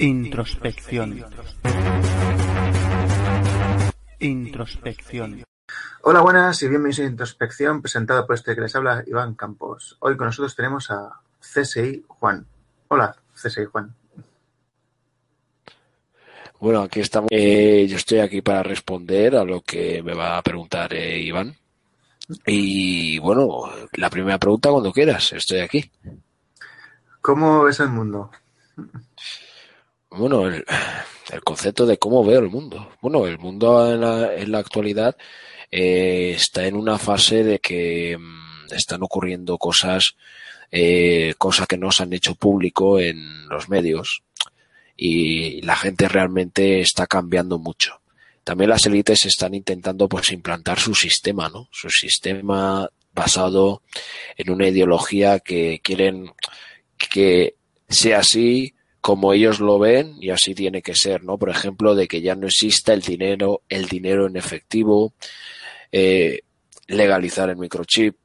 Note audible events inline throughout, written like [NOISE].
Introspección. Introspección. Hola, buenas y bienvenidos a Introspección, presentado por este que les habla Iván Campos. Hoy con nosotros tenemos a CSI Juan. Hola, CSI Juan. Bueno, aquí estamos. Eh, yo estoy aquí para responder a lo que me va a preguntar eh, Iván. Y bueno, la primera pregunta cuando quieras, estoy aquí. ¿Cómo ves el mundo? Bueno, el, [SIGHS] el concepto de cómo veo el mundo. Bueno, el mundo en la, en la actualidad eh, está en una fase de que mm, están ocurriendo cosas, eh, cosas que no se han hecho público en los medios y la gente realmente está cambiando mucho. También las élites están intentando pues implantar su sistema, ¿no? Su sistema basado en una ideología que quieren que sea así como ellos lo ven y así tiene que ser, ¿no? Por ejemplo, de que ya no exista el dinero, el dinero en efectivo, eh, legalizar el microchip,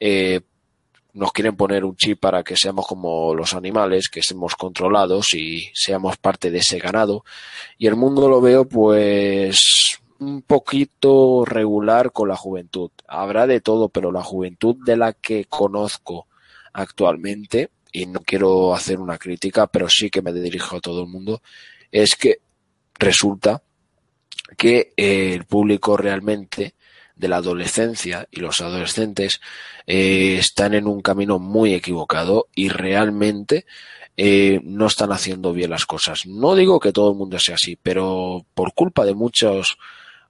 eh, nos quieren poner un chip para que seamos como los animales, que estemos controlados y seamos parte de ese ganado. Y el mundo lo veo pues un poquito regular con la juventud. Habrá de todo, pero la juventud de la que conozco actualmente y no quiero hacer una crítica, pero sí que me dirijo a todo el mundo, es que resulta que eh, el público realmente de la adolescencia y los adolescentes eh, están en un camino muy equivocado y realmente eh, no están haciendo bien las cosas. No digo que todo el mundo sea así, pero por culpa de muchos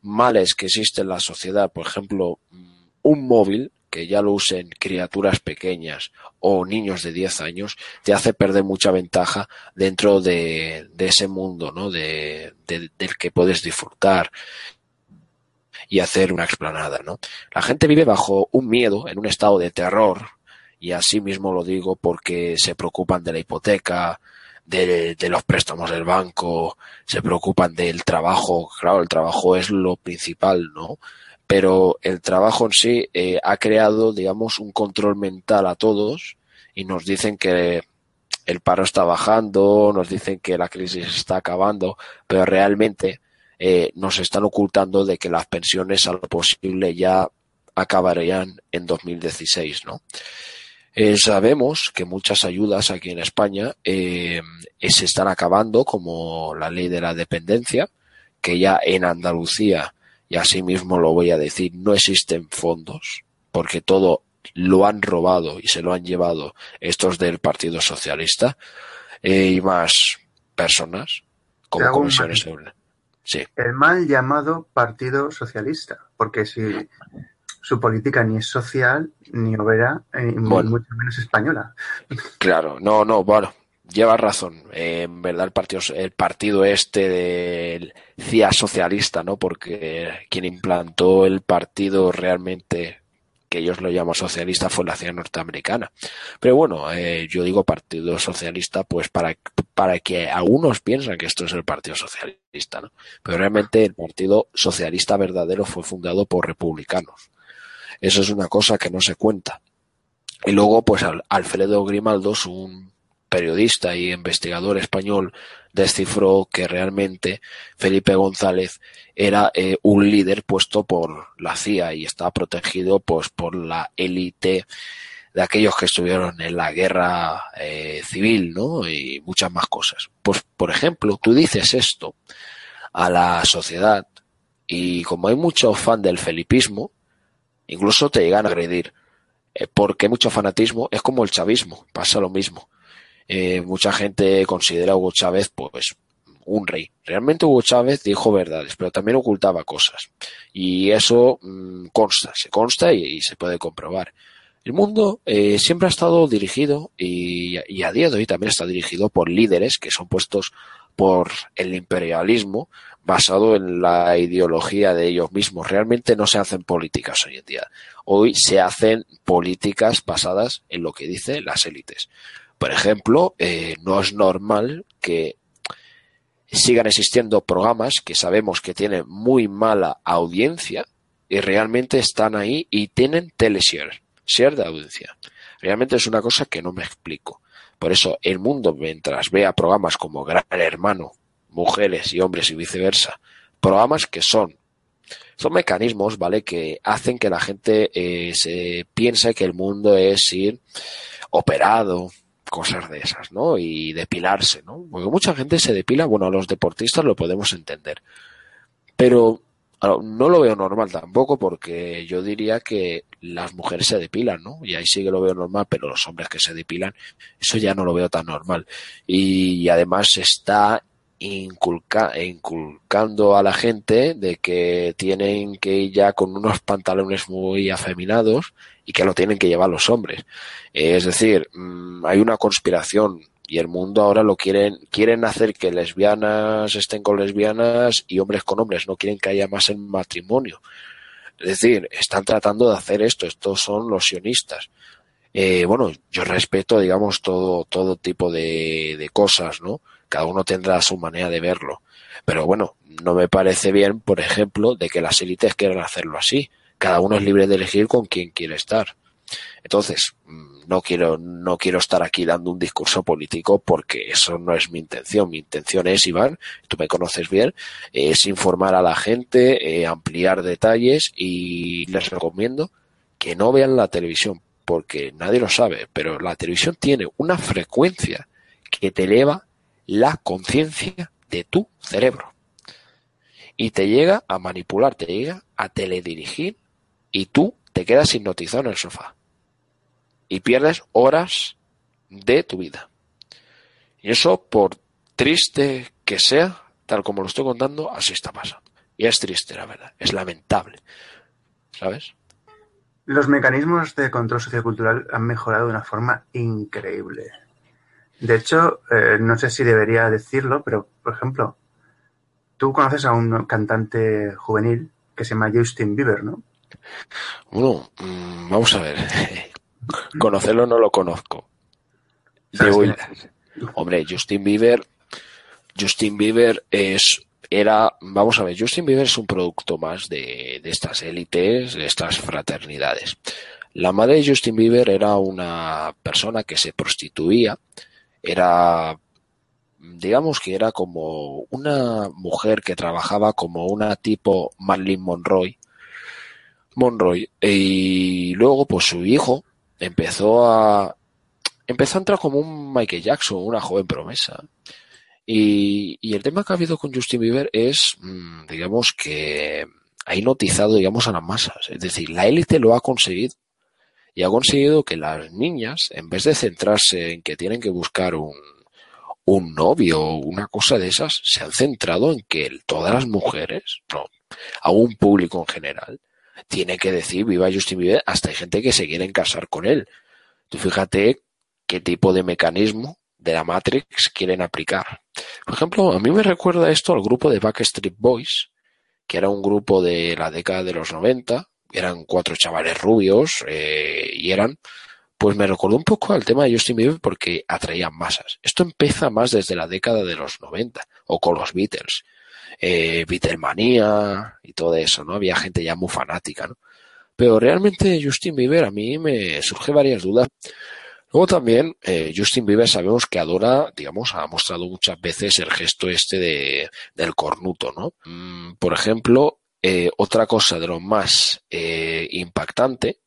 males que existen en la sociedad, por ejemplo, un móvil que ya lo usen criaturas pequeñas o niños de 10 años, te hace perder mucha ventaja dentro de, ese mundo, ¿no? De, de, del que puedes disfrutar y hacer una explanada, ¿no? La gente vive bajo un miedo, en un estado de terror, y así mismo lo digo porque se preocupan de la hipoteca, de, de, los préstamos del banco, se preocupan del trabajo, claro, el trabajo es lo principal, ¿no? Pero el trabajo en sí eh, ha creado, digamos, un control mental a todos y nos dicen que el paro está bajando, nos dicen que la crisis está acabando, pero realmente eh, nos están ocultando de que las pensiones a lo posible ya acabarían en 2016, ¿no? Eh, sabemos que muchas ayudas aquí en España se están acabando, como la ley de la dependencia, que ya en Andalucía y así mismo lo voy a decir, no existen fondos, porque todo lo han robado y se lo han llevado estos del Partido Socialista eh, y más personas como comisiones sobre. Sí. El mal llamado Partido Socialista, porque si su política ni es social, ni obrera, ni bueno, mucho menos española. Claro, no, no, bueno, llevas razón. En verdad el partido, el partido este del CIA socialista, ¿no? Porque quien implantó el partido realmente que ellos lo llaman socialista fue la CIA norteamericana. Pero bueno, eh, yo digo partido socialista pues para, para que algunos piensan que esto es el partido socialista, ¿no? Pero realmente el partido socialista verdadero fue fundado por republicanos. Eso es una cosa que no se cuenta. Y luego, pues Alfredo Grimaldo un periodista y investigador español descifró que realmente Felipe González era eh, un líder puesto por la CIA y estaba protegido pues por la élite de aquellos que estuvieron en la guerra eh, civil, ¿no? Y muchas más cosas. Pues, por ejemplo, tú dices esto a la sociedad y como hay mucho fan del felipismo, incluso te llegan a agredir. Eh, porque mucho fanatismo, es como el chavismo, pasa lo mismo eh, mucha gente considera a Hugo Chávez pues un rey. Realmente Hugo Chávez dijo verdades, pero también ocultaba cosas. Y eso mmm, consta, se consta y, y, se puede comprobar. El mundo eh, siempre ha estado dirigido y, a día de hoy también está dirigido por líderes que son puestos por el imperialismo basado en la ideología de ellos mismos. Realmente no se hacen políticas hoy en día. Hoy se hacen políticas basadas en lo que dicen las élites. Por ejemplo, eh, no es normal que sigan existiendo programas que sabemos que tienen muy mala audiencia y realmente están ahí y tienen teleshare, share de audiencia. Realmente es una cosa que no me explico. Por eso el mundo, mientras vea programas como Gran Hermano, mujeres y hombres y viceversa, programas que son son mecanismos, ¿vale? Que hacen que la gente eh, se piense que el mundo es ir operado, cosas de esas, ¿no? Y depilarse, ¿no? Porque mucha gente se depila, bueno, los deportistas lo podemos entender. Pero no lo veo normal tampoco porque yo diría que las mujeres se depilan, ¿no? Y ahí sí que lo veo normal, pero los hombres que se depilan, eso ya no lo veo tan normal. Y, además está inculca, inculcando a la gente de que tienen que ir ya con unos pantalones muy afeminados y que lo tienen que llevar los hombres. Es decir, mm, hay una conspiración y el mundo ahora lo quieren, quieren hacer que lesbianas estén con lesbianas y hombres con hombres, no quieren que haya más en matrimonio. Es decir, están tratando de hacer esto, estos son los sionistas. Eh, bueno, yo respeto, digamos, todo, todo tipo de, de cosas, ¿no? Cada uno tendrá su manera de verlo. Pero bueno, no me parece bien, por ejemplo, de que las élites quieran hacerlo así. Cada uno es libre de elegir con quién quiere estar. Entonces, mm, no quiero, no quiero estar aquí dando un discurso político porque eso no es mi intención. Mi intención es, Iván, tú me conoces bien, es informar a la gente, eh, ampliar detalles y les recomiendo que no vean la televisión porque nadie lo sabe, pero la televisión tiene una frecuencia que te eleva la conciencia de tu cerebro y te llega a manipular, te llega a teledirigir y tú te quedas hipnotizado en el sofá y pierdes horas de tu vida. Y eso, por triste que sea, tal como lo estoy contando, así está pasando. Y es triste, la verdad. Es lamentable. ¿Sabes? Los mecanismos de control sociocultural han mejorado de una forma increíble. De hecho, eh, no sé si debería decirlo, pero, por ejemplo, tú conoces a un cantante juvenil que se llama Justin Bieber, ¿no? Bueno, mm, vamos a ver. [LAUGHS] Conocerlo no lo conozco. Hombre, Justin Bieber. Justin Bieber es. Era. Vamos a ver, Justin Bieber es un producto más de, de estas élites, de estas fraternidades. La madre de Justin Bieber era una persona que se prostituía. Era digamos que era como una mujer que trabajaba como una tipo Marilyn Monroe, Monroe, y luego pues su hijo empezó a empezó a entrar como un Michael Jackson, una joven promesa. Y, y el tema que ha habido con Justin Bieber es, mm, digamos que ha hipnotizado, digamos, a las masas. Es decir, la élite lo ha conseguido. Y ha conseguido que las niñas, en vez de centrarse en que tienen que buscar un, un novio o una cosa de esas, se han centrado en que todas las mujeres, no, a un público en general, tiene que decir viva Justin Bieber, hasta hay gente que se quiere casar con él. Tú fíjate qué tipo de mecanismo de la Matrix quieren aplicar. Por ejemplo, a mí me recuerda esto al grupo de Backstreet Boys, que era un grupo de la década de los 90, eran cuatro chavales rubios eh, y eran, pues me recordó un poco al tema de Justin Bieber porque atraían masas. Esto empieza más desde la década de los 90 o con los Beatles eh, Beatlemania y todo eso, ¿no? Había gente ya muy fanática, ¿no? Pero realmente Justin Bieber a mí me surge varias dudas. Luego también eh, Justin Bieber sabemos que adora, digamos, ha mostrado muchas veces el gesto este de, del cornuto, ¿no? Mm, por ejemplo, eh, otra cosa de lo más eh, impactante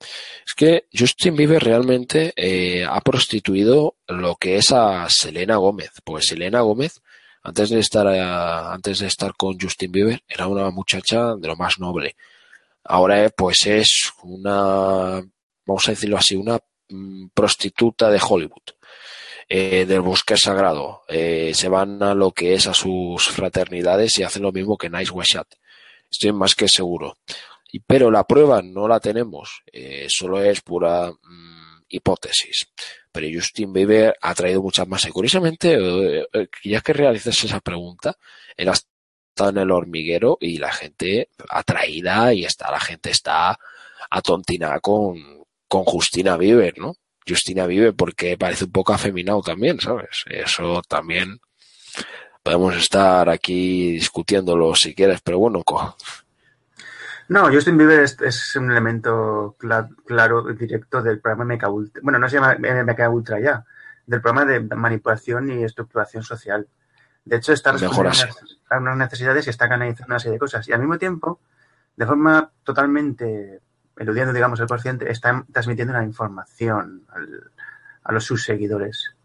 es que Justin Bieber realmente eh, ha prostituido lo que es a Selena Gómez. Pues Selena Gómez antes de estar eh, antes de estar con Justin Bieber era una muchacha de lo más noble. Ahora eh, pues es una vamos a decirlo así, una mm, prostituta de Hollywood. Eh, del bosque sagrado. se van a lo que es a sus fraternidades y hacen lo mismo que Nice Washat. Estoy más que seguro. pero la prueba no la tenemos, eh, solo es pura mm, hipótesis. Pero Justin Bieber ha traído muchas más. Y curiosamente, eh, eh, ya que realizas esa pregunta, él ha estado en el hormiguero y la gente atraída y está, la gente está atontinada con, con Justina Bieber, ¿no? Justina Bieber porque parece un poco afeminado también, ¿sabes? Eso también podemos estar aquí discutiéndolo si quieres, pero bueno, no, Justin Bieber es, un elemento claro, directo del programa MK Ultra. Bueno, no se llama MK Ultra ya, del programa de manipulación y estructuración social. De hecho, está respondiendo a unas necesidades y está canalizando una serie de cosas. Y al mismo tiempo, de forma totalmente eludiendo, digamos, el consciente, está transmitiendo una información a los sus seguidores.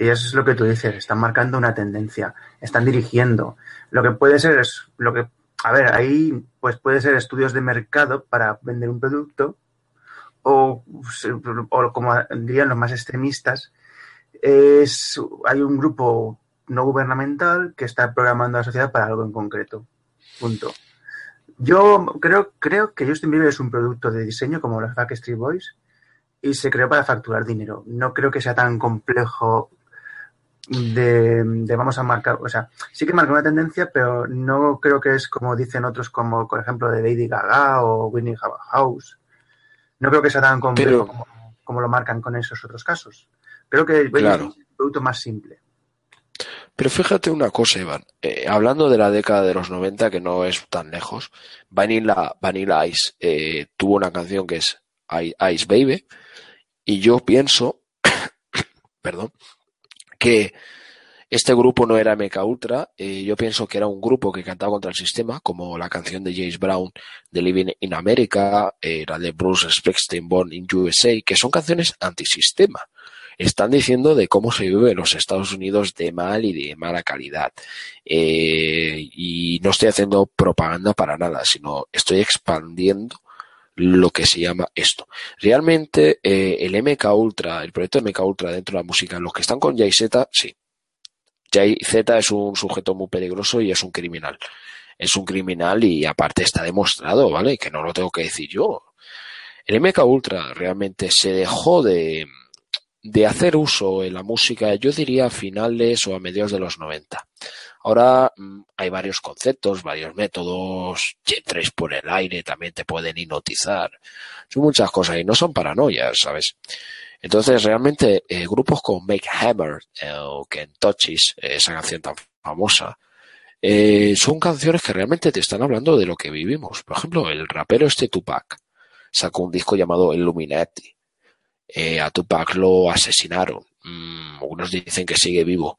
Y eso es lo que tú dices, están marcando una tendencia, están dirigiendo. Lo que puede ser es lo que a ver, ahí pues puede ser estudios de mercado para vender un producto o, como dirían los más extremistas, es, hay un grupo no gubernamental que está programando a la sociedad para algo en concreto. Punto. Yo creo, creo que Justin Bieber es un producto de diseño como los Backstreet Boys y se creó para facturar dinero. No creo que sea tan complejo de, vamos a marcar, o sea, sí que marca una tendencia, pero no creo que es como dicen otros, como por ejemplo de Lady Gaga o Winnie House. No creo que sea tan complejo como, lo marcan con esos otros casos. Creo que es un producto más simple. Pero fíjate una cosa, Iván. Eh, hablando de la década de los 90, que no es tan lejos, Vanilla, Vanilla Ice eh, tuvo una canción que es Ice Baby, y yo pienso, [COUGHS] perdón, que este grupo no era MK Ultra, eh, yo pienso que era un grupo que cantaba contra el sistema, como la canción de James Brown de Living in America, eh, la de Bruce Springsteen Born in USA, que son canciones antisistema. Están diciendo de cómo se vive en los Estados Unidos de mal y de mala calidad. Eh, y no estoy haciendo propaganda para nada, sino estoy expandiendo lo que se llama esto. Realmente eh, el MK Ultra, el proyecto MK Ultra dentro de la música, los que están con Jay Z, sí. Jay Z es un sujeto muy peligroso y es un criminal. Es un criminal y aparte está demostrado, ¿vale? Que no lo tengo que decir yo. El MK Ultra realmente se dejó de, de hacer uso en la música, yo diría a finales o a mediados de los 90. Ahora mm, hay varios conceptos, varios métodos, tres por el aire también te pueden hipnotizar. Son muchas cosas y no son paranoias, ¿sabes? Entonces, realmente, eh, grupos como Make Hammer eh, o Kentucky's, eh, esa canción tan famosa, son canciones que realmente te están hablando de lo que vivimos. Por ejemplo, el rapero este Tupac sacó un disco llamado Illuminati. a Tupac lo asesinaron. Mm, algunos dicen que sigue vivo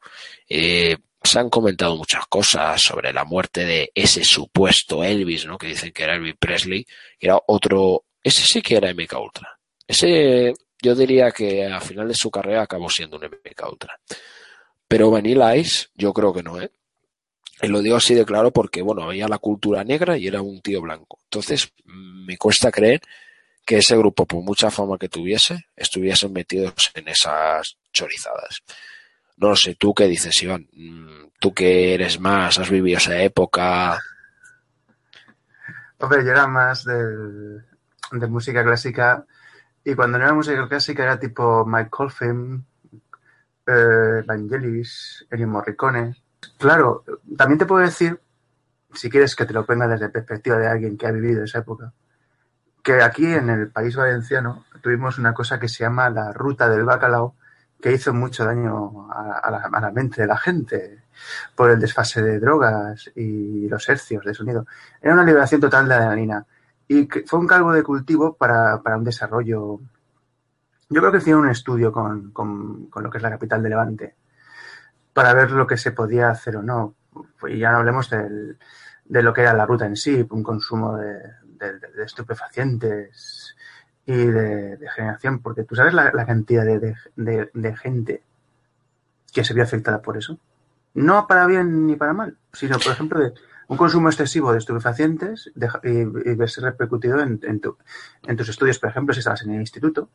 se han comentado muchas cosas sobre la muerte de ese supuesto Elvis, ¿no? Que dicen que era Elvis Presley, que era otro, ese sí que era MK Ultra. Ese, yo diría que a final de su carrera acabó siendo un MK Ultra. Pero Vanilla Ice, yo creo que no, ¿eh? Y lo digo así de claro porque, bueno, había la cultura negra y era un tío blanco. Entonces, me cuesta creer que ese grupo, por mucha fama que tuviese, estuviesen metidos en esas chorizadas. No sé, ¿tú qué dices, Iván? Mm, ¿Tú que eres más, has vivido esa época? Hombre, yo era más de, música clásica y cuando no era música clásica era tipo Mike Colfin, eh, Vangelis, Ennio Morricone. Claro, también te puedo decir, si quieres que te lo ponga desde perspectiva de alguien que ha vivido esa época, que aquí en el país valenciano tuvimos una cosa que se llama la ruta del bacalao, que hizo mucho daño a, la, mente de la gente por el desfase de drogas y los hercios de sonido. Era una liberación total de adrenalina y fue un calvo de cultivo para, un desarrollo. Yo creo que hicieron un estudio con, lo que es la capital de Levante para ver lo que se podía hacer o no. Y ya no hablemos de lo que era la ruta en sí, un consumo de estupefacientes, y de, generación, porque tú sabes la, cantidad de, gente que se vio afectada por eso. No para bien ni para mal, sino, por ejemplo, de un consumo excesivo de estupefacientes y, verse repercutido en, en, tus estudios, por ejemplo, si estabas en el instituto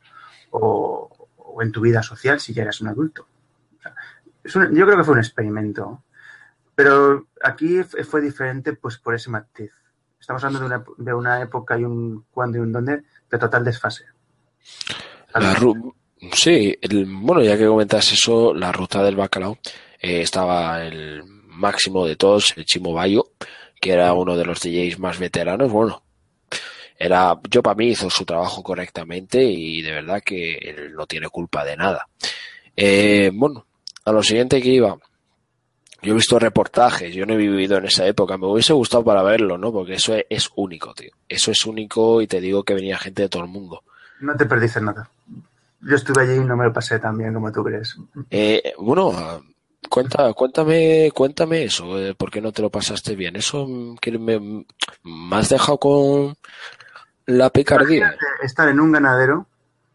o, en tu vida social si ya eras un adulto. yo creo que fue un experimento, pero aquí fue diferente pues por ese matiz. Estamos hablando de una, de una época y un cuándo y un dónde de total desfase. La sí, el- bueno, ya que comentas eso, la ruta del bacalao eh, estaba el máximo de todos, el Chimo Bayo, que era uno de los DJs más veteranos. Bueno, era, yo para mí hizo su trabajo correctamente y de verdad que él no tiene culpa de nada. Eh, bueno, a lo siguiente que iba. Yo he visto reportajes, yo no he vivido en esa época, me hubiese gustado para verlo, ¿no? Porque eso es, es único, tío. Eso es único y te digo que venía gente de todo el mundo. No te perdiste nada. Yo estuve allí y no me lo pasé tan bien como tú crees. Eh, bueno, cuenta, cuéntame, cuéntame eso, eh, ¿por qué no te lo pasaste bien? Eso mm, que me, me has dejado con la picardía. Imagínate estar en un ganadero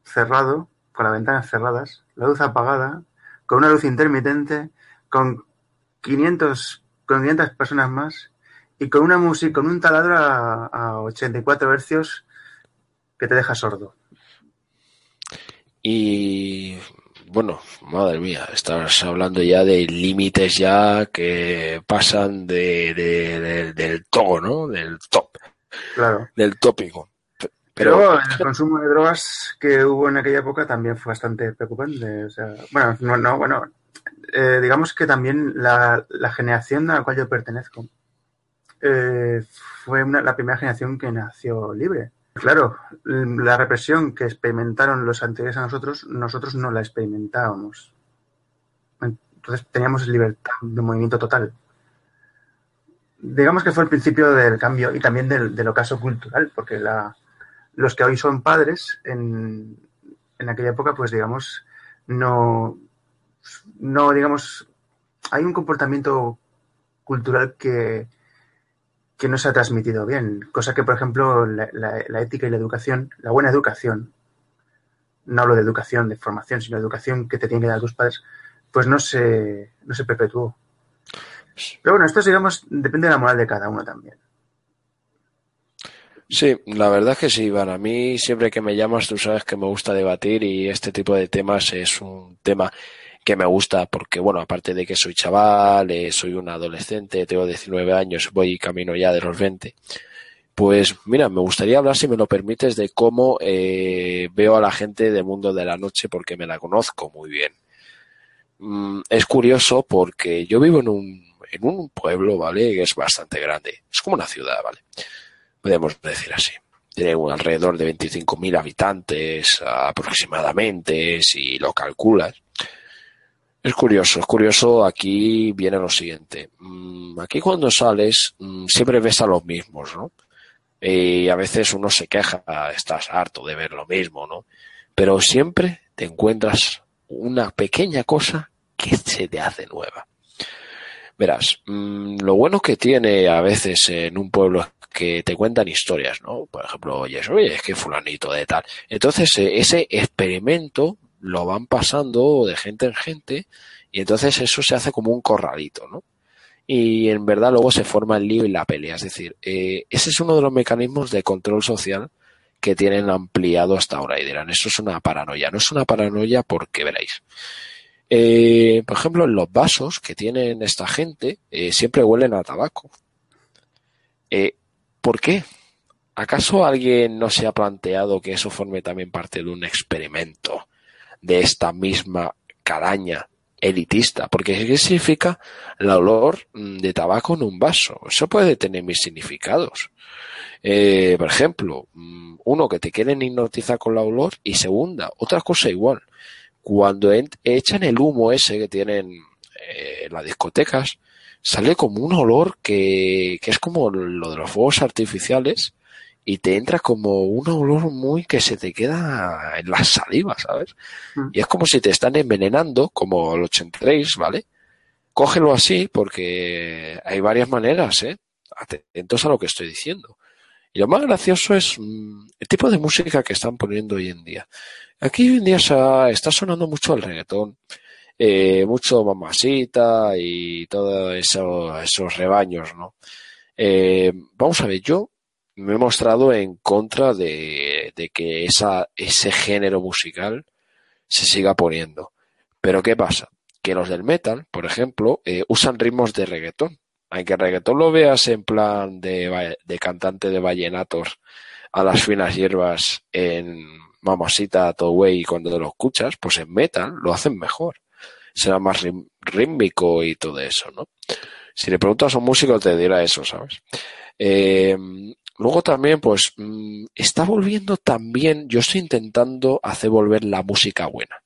cerrado, con las ventanas cerradas, la luz apagada, con una luz intermitente, con 500, con 500 personas más y con una música, con un taladro a, a 84 hercios que te deja sordo. Y bueno, madre mía, estás hablando ya de límites ya que pasan de, de- de- del todo, ¿no? Del top, Claro. del tópico. Pero el consumo de drogas que hubo en aquella época también fue bastante preocupante. O sea, bueno, no, no, bueno, eh, digamos que también la, generación a la cual yo pertenezco eh, fue la primera generación que nació libre. Claro, la represión que experimentaron los anteriores a nosotros, nosotros no la experimentábamos. Entonces teníamos libertad de movimiento total. Digamos que fue el principio del cambio y también del, ocaso cultural, porque los que hoy son padres en, en aquella época, pues digamos, no, no, digamos, hay un comportamiento cultural que, que no se ha transmitido bien, cosa que, por ejemplo, la, ética y la educación, la buena educación, no hablo de educación, de formación, sino de educación que te tienen que dar tus padres, pues no se, no se perpetuó. Pero bueno, esto, digamos, depende de la moral de cada uno también. Sí, la verdad es que sí, Iván. A mí siempre que me llamas, tú sabes que me gusta debatir y este tipo de temas es un tema que me gusta porque, bueno, aparte de que soy chaval, eh, soy un adolescente, tengo 19 años, voy camino ya de los 20. Pues mira, me gustaría hablar, si me lo permites, de cómo eh, veo a la gente del mundo de la noche porque me la conozco muy bien. Mm, es curioso porque yo vivo en un, en un pueblo, ¿vale? Que es bastante grande. Es como una ciudad, ¿vale? podemos decir así. Tiene alrededor de 25.000 habitantes aproximadamente, si lo calculas. Es curioso, es curioso, aquí viene lo siguiente. Mm, Aquí cuando sales mm, siempre ves a los mismos, ¿no? Y a veces uno se queja, estás harto de ver lo mismo, ¿no? Pero siempre te encuentras una pequeña cosa que se te hace nueva. Verás, mm, lo bueno que tiene a veces en un pueblo es que te cuentan historias, ¿no? Por ejemplo, oye, es que fulanito de tal. Entonces, eh, ese experimento lo van pasando de gente en gente y entonces eso se hace como un corralito, ¿no? Y en verdad luego se forma el lío y la pelea. Es decir, eh, ese es uno de los mecanismos de control social que tienen ampliado hasta ahora y dirán, eso es una paranoia. No es una paranoia porque veréis. Eh, por ejemplo, los vasos que tienen esta gente eh, siempre huelen a tabaco. Eh, ¿Por qué? ¿Acaso alguien no se ha planteado que eso forme también parte de un experimento de esta misma caraña elitista? Porque ¿qué significa el olor mm, de tabaco en un vaso? Eso puede tener mis significados. Eh, por ejemplo, mm, uno que te quieren hipnotizar con la olor y segunda, otra cosa igual. Cuando en- echan el humo ese que tienen eh, las discotecas, sale como un olor que, que es como lo de los fuegos artificiales y te entra como un olor muy que se te queda en la saliva, ¿sabes? Mm. Y es como si te están envenenando, como el 83, ¿vale? Cógelo así porque hay varias maneras, ¿eh? Atentos a lo que estoy diciendo. Y lo más gracioso es mm, el tipo de música que están poniendo hoy en día. Aquí hoy en día se ha- está sonando mucho el reggaetón, eh, mucho mamacita y todos eso, esos rebaños, ¿no? Eh, vamos a ver, yo me he mostrado en contra de, que esa, ese género musical se siga poniendo. Pero ¿qué pasa? Que los del metal, por ejemplo, eh, usan ritmos de reggaetón. Aunque reggaetón lo veas en plan de, cantante de vallenatos a las finas hierbas en Mamacita y cuando lo escuchas, pues en metal lo hacen mejor. Será más rítmico y todo eso, ¿no? Si le preguntas a un músico te dirá eso, ¿sabes? Eh, luego también, pues, mm, está volviendo también, yo estoy intentando hacer volver la música buena.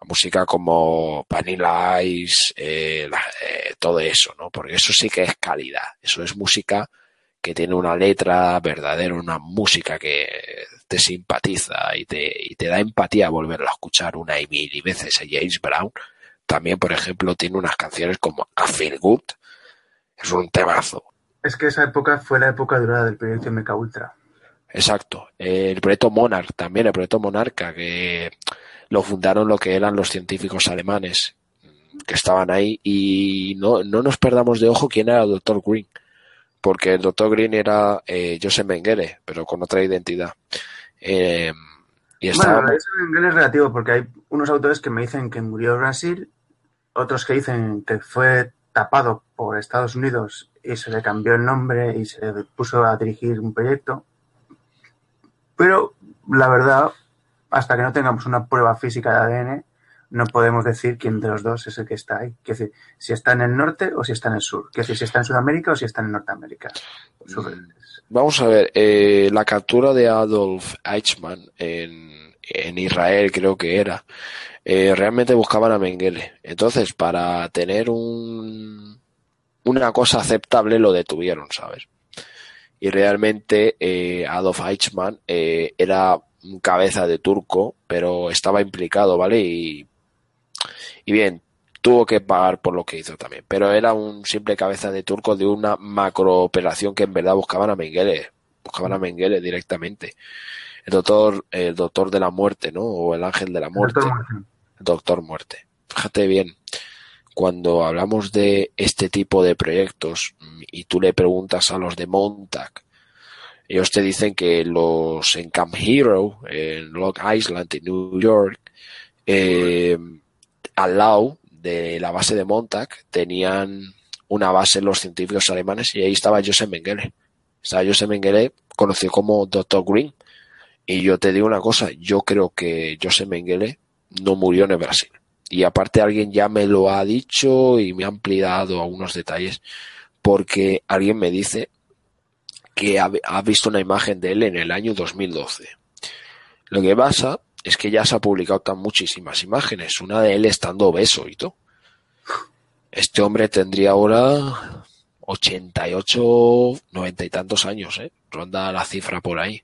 La música como Vanilla Ice, eh, eh, todo eso, ¿no? Porque eso sí que es calidad. Eso es música que tiene una letra verdadera, una música que te simpatiza y te, y te da empatía volverlo a escuchar una y mil y veces a James Brown. También, por ejemplo, tiene unas canciones como I Feel Good. Es un temazo. Es que esa época fue la época durada del proyecto MK Ultra. Exacto. El proyecto Monarch, también el proyecto Monarca, que lo fundaron lo que eran los científicos alemanes que estaban ahí y no, no nos perdamos de ojo quién era el Dr. Green porque el doctor Green era eh, Joseph Mengele, pero con otra identidad. Eh, y estaba... Bueno, Mengele es relativo, porque hay unos autores que me dicen que murió en Brasil, otros que dicen que fue tapado por Estados Unidos y se le cambió el nombre y se puso a dirigir un proyecto. Pero la verdad, hasta que no tengamos una prueba física de ADN, no podemos decir quién de los dos es el que está ahí. Que decir, si está en el norte o si está en el sur. Que decir, si está en Sudamérica o si está en Norteamérica. Mm, vamos a ver, eh, la captura de Adolf Eichmann en, en Israel creo que era, eh, realmente buscaban a Mengele. Entonces, para tener un, una cosa aceptable lo detuvieron, ¿sabes? Y realmente eh, Adolf Eichmann era un cabeza de turco, pero estaba implicado, ¿vale? Y y bien, tuvo que pagar por lo que hizo también, pero era un simple cabeza de turco de una macro operación que en verdad buscaban a Mengele, buscaban a Mengele directamente. El doctor, el doctor de la muerte, ¿no? O el ángel de la muerte. El doctor muerte. Fíjate bien, cuando hablamos de este tipo de proyectos y tú le preguntas a los de Montag, ellos te dicen que los en Camp Hero, en Long Island, en New York, eh, al lado de la base de Montag tenían una base los científicos alemanes y ahí estaba Joseph Mengele. Estaba Joseph Mengele conocido como Dr. Green. Y yo te digo una cosa, yo creo que Joseph Mengele no murió en el Brasil. Y aparte alguien ya me lo ha dicho y me ha ampliado algunos detalles porque alguien me dice que ha, ha visto una imagen de él en el año 2012. Lo que pasa es que ya se ha publicado tan muchísimas imágenes, una de él estando obeso y todo. Este hombre tendría ahora 88, 90 y tantos años, ¿eh? Ronda la cifra por ahí.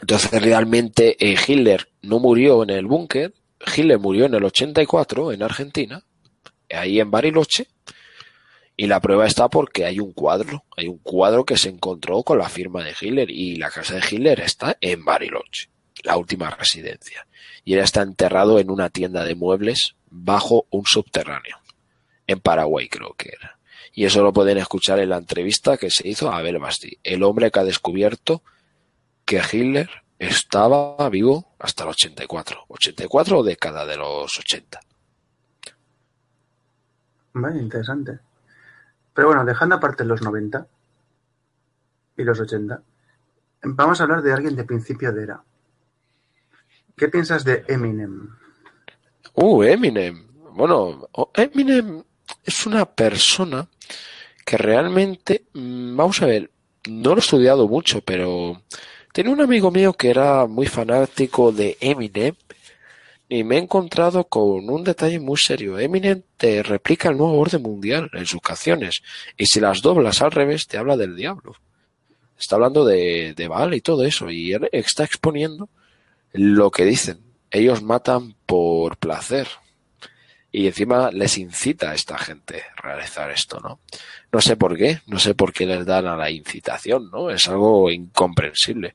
Entonces realmente eh, Hitler no murió en el búnker, Hitler murió en el 84 en Argentina, ahí en Bariloche, y la prueba está porque hay un cuadro, hay un cuadro que se encontró con la firma de Hitler y la casa de Hitler está en Bariloche la última residencia, y él está enterrado en una tienda de muebles bajo un subterráneo, en Paraguay creo que era. Y eso lo pueden escuchar en la entrevista que se hizo a Abel Basti, el hombre que ha descubierto que Hitler estaba vivo hasta el 84, 84 o década de los 80. Vale, interesante. Pero bueno, dejando aparte los 90 y los 80, vamos a hablar de alguien de principio de era. ¿Qué piensas de Eminem? Uh, Eminem. Bueno, Eminem es una persona que realmente, mm, vamos a ver, no lo he estudiado mucho, pero tenía un amigo mío que era muy fanático de Eminem y me he encontrado con un detalle muy serio. Eminem te replica el nuevo orden mundial en sus canciones y si las doblas al revés te habla del diablo. Está hablando de, de Baal y todo eso y él está exponiendo lo que dicen. Ellos matan por placer. Y encima les incita a esta gente a realizar esto, ¿no? No sé por qué, no sé por qué les dan a la incitación, ¿no? Es algo incomprensible.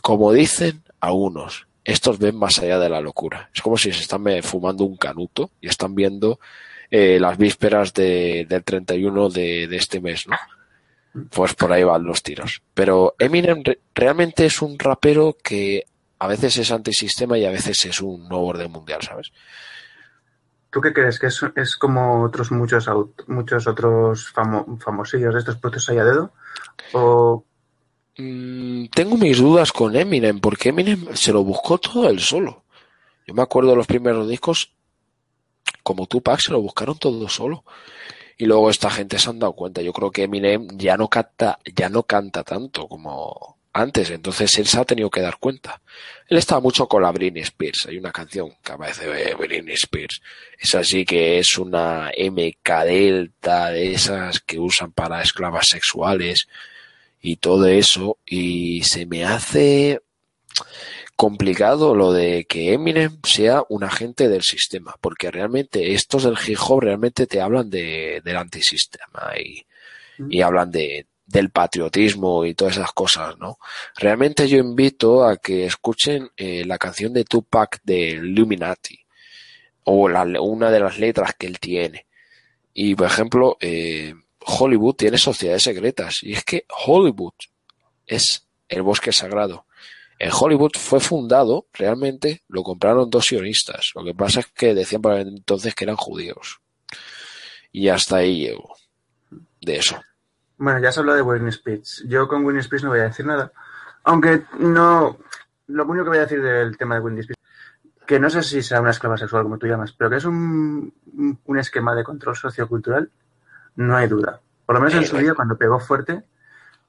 Como dicen algunos, estos ven más allá de la locura. Es como si se están fumando un canuto y están viendo eh, las vísperas de, del 31 de, de este mes, ¿no? Pues por ahí van los tiros. Pero Eminem realmente es un rapero que a veces es antisistema y a veces es un nuevo orden mundial, ¿sabes? ¿Tú qué crees? ¿Que es, es como otros muchos muchos otros famo, famosillos de estos puestos ahí a dedo? ¿O Mm, tengo mis dudas con Eminem, porque Eminem se lo buscó todo él solo. Yo me acuerdo de los primeros discos, como Tupac, se lo buscaron todo solo. Y luego esta gente se han dado cuenta. Yo creo que Eminem ya no canta, ya no canta tanto como antes, entonces él se ha tenido que dar cuenta. Él estaba mucho con la Britney Spears. Hay una canción que aparece de Britney Spears. Es así que es una MK Delta de esas que usan para esclavas sexuales y todo eso y se me hace complicado lo de que Eminem sea un agente del sistema, porque realmente estos del hip hop realmente te hablan de, del antisistema y, y hablan de, del patriotismo y todas esas cosas, ¿no? Realmente yo invito a que escuchen eh, la canción de Tupac de Illuminati o la, una de las letras que él tiene. Y por ejemplo, eh, Hollywood tiene sociedades secretas y es que Hollywood es el bosque sagrado. En Hollywood fue fundado, realmente lo compraron dos sionistas. Lo que pasa es que decían para entonces que eran judíos. Y hasta ahí llego. De eso. Bueno, ya se habla de Winnie Speech. Yo con Winnie Speech no voy a decir nada. Aunque no. Lo único que voy a decir del tema de Winnie Speech, que no sé si será una esclava sexual como tú llamas, pero que es un, un esquema de control sociocultural no hay duda. Por lo menos en su día, cuando pegó fuerte,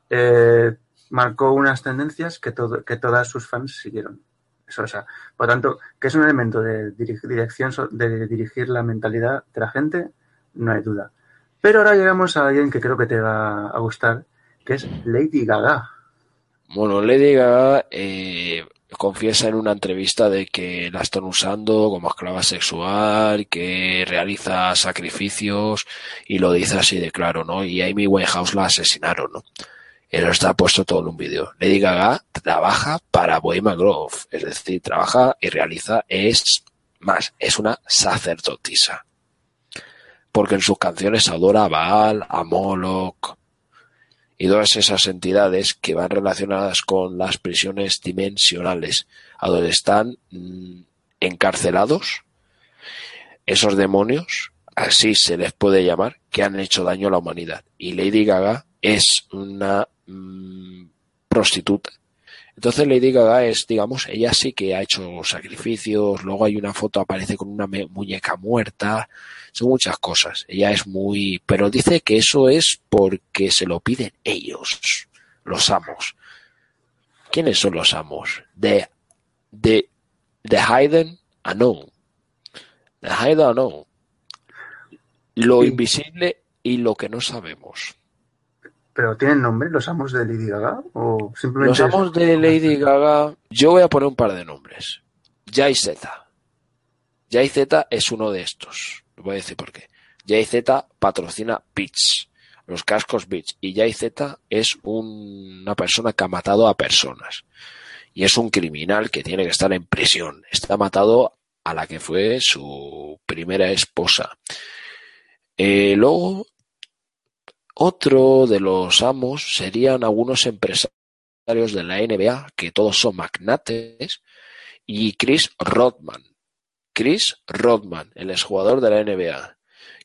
eh, marcó unas tendencias que, todo, que todas sus fans siguieron. Eso, o sea, por tanto, que es un elemento de dirección, de dirigir la mentalidad de la gente, no hay duda. Pero ahora llegamos a alguien que creo que te va a gustar, que es Lady Gaga. Bueno, Lady Gaga eh, confiesa en una entrevista de que la están usando como esclava sexual, que realiza sacrificios y lo dice así de claro, ¿no? Y Amy Winehouse la asesinaron, ¿no? Él está puesto todo en un vídeo. Lady Gaga trabaja para Bohemian Grove, es decir, trabaja y realiza, es más, es una sacerdotisa. Porque en sus canciones adora a Baal, a Moloch, y todas esas entidades que van relacionadas con las prisiones dimensionales, a donde están mm, encarcelados esos demonios, así se les puede llamar, que han hecho daño a la humanidad. Y Lady Gaga es una mm, prostituta. Entonces Lady Gaga es, digamos, ella sí que ha hecho sacrificios, luego hay una foto, aparece con una muñeca muerta, son muchas cosas. Ella es muy, pero dice que eso es porque se lo piden ellos, los amos. ¿Quiénes son los amos? De, de, de Hayden a no. De Hayden a no. Lo invisible y lo que no sabemos. ¿Pero tienen nombre los amos de Lady Gaga? ¿O simplemente los amos de Lady Gaga, yo voy a poner un par de nombres. Jay Z. Jay Z es uno de estos voy a decir por qué. Z patrocina Beats, los cascos Beats, y Z es una persona que ha matado a personas. Y es un criminal que tiene que estar en prisión. Está matado a la que fue su primera esposa. Eh, luego, otro de los amos serían algunos empresarios de la NBA, que todos son magnates, y Chris Rodman. Chris Rodman, el exjugador de la NBA,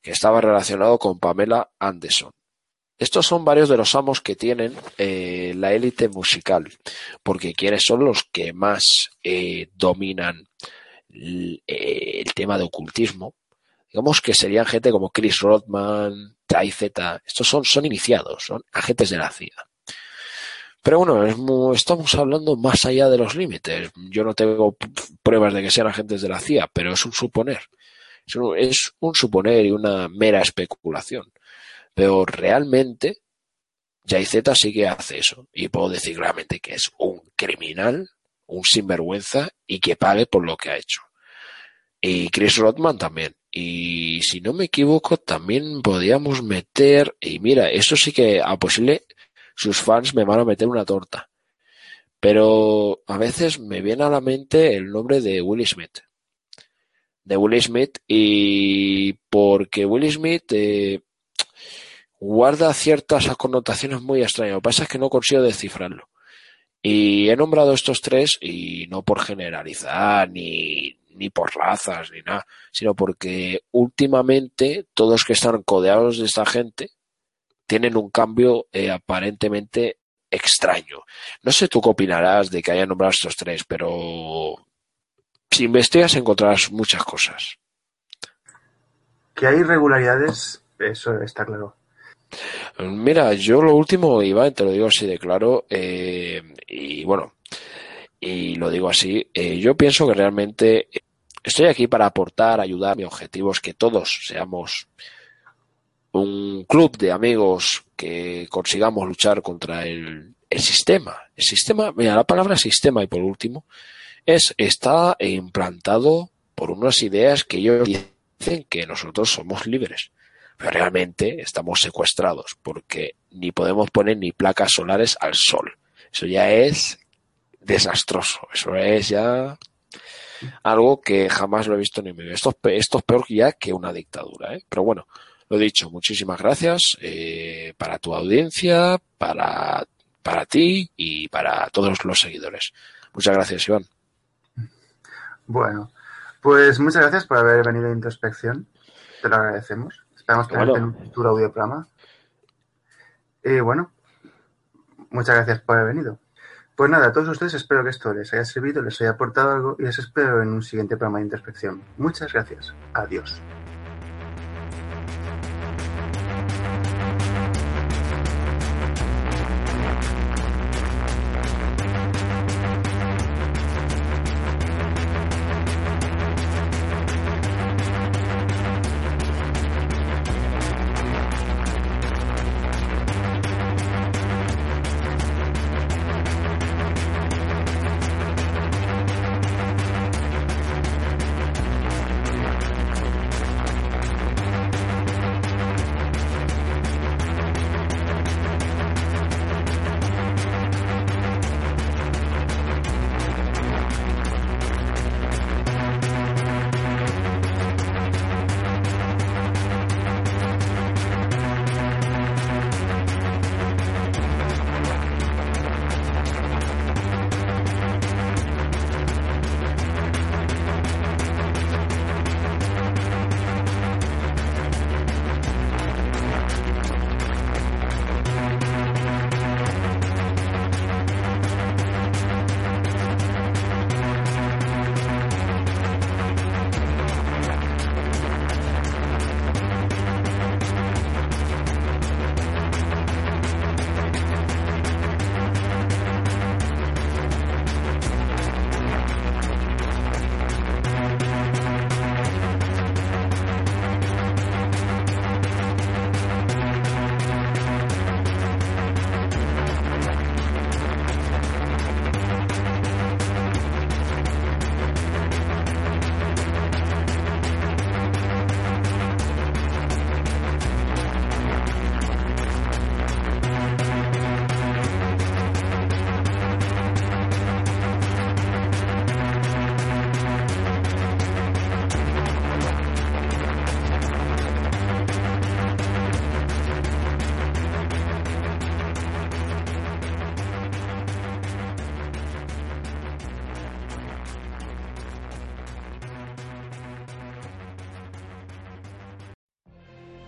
que estaba relacionado con Pamela Anderson. Estos son varios de los amos que tienen eh, la élite musical, porque quienes son los que más eh, dominan el, eh, el, tema de ocultismo. Digamos que serían gente como Chris Rodman, Jay Z. Estos son, son iniciados, son agentes de la CIA. Pero bueno, estamos hablando más allá de los límites. Yo no tengo pruebas de que sean agentes de la CIA, pero es un suponer. Es un, suponer y una mera especulación. Pero realmente, Z sí que hace eso. Y puedo decir claramente que es un criminal, un sinvergüenza y que pague por lo que ha hecho. Y Chris Rodman también. Y si no me equivoco, también podíamos meter, y mira, eso sí que a posible sus fans me van a meter una torta. Pero a veces me viene a la mente el nombre de Will Smith. De Will Smith y porque Will Smith eh, guarda ciertas connotaciones muy extrañas. Lo que pasa es que no consigo descifrarlo. Y he nombrado estos tres y no por generalizar ni, ni por razas ni nada, sino porque últimamente todos que están codeados de esta gente tienen un cambio eh, aparentemente extraño. No sé tú qué opinarás de que haya nombrado estos tres, pero si investigas encontrarás muchas cosas. Que hay irregularidades, eso está claro. Mira, yo lo último, Iván, te lo digo así de claro, eh, y bueno, y lo digo así, eh, yo pienso que realmente estoy aquí para aportar, ayudar. Mi objetivo es que todos seamos un club de amigos que consigamos luchar contra el, sistema. El sistema, mira, la palabra sistema y por último, es, está implantado por unas ideas que ellos dicen que nosotros somos libres. Pero realmente estamos secuestrados porque ni podemos poner ni placas solares al sol. Eso ya es desastroso. Eso es ya algo que jamás lo he visto ni vida. Esto, esto es peor ya que una dictadura. ¿eh? Pero bueno, lo dicho, muchísimas gracias eh, para tu audiencia, para, para ti y para todos los seguidores. Muchas gracias, Iván. Bueno, pues muchas gracias por haber venido a Introspección. Te lo agradecemos. Esperamos que bueno. en un futuro audio programa. Y bueno, muchas gracias por haber venido. Pues nada, a todos ustedes espero que esto les haya servido, les haya aportado algo y les espero en un siguiente programa de introspección. Muchas gracias. Adiós.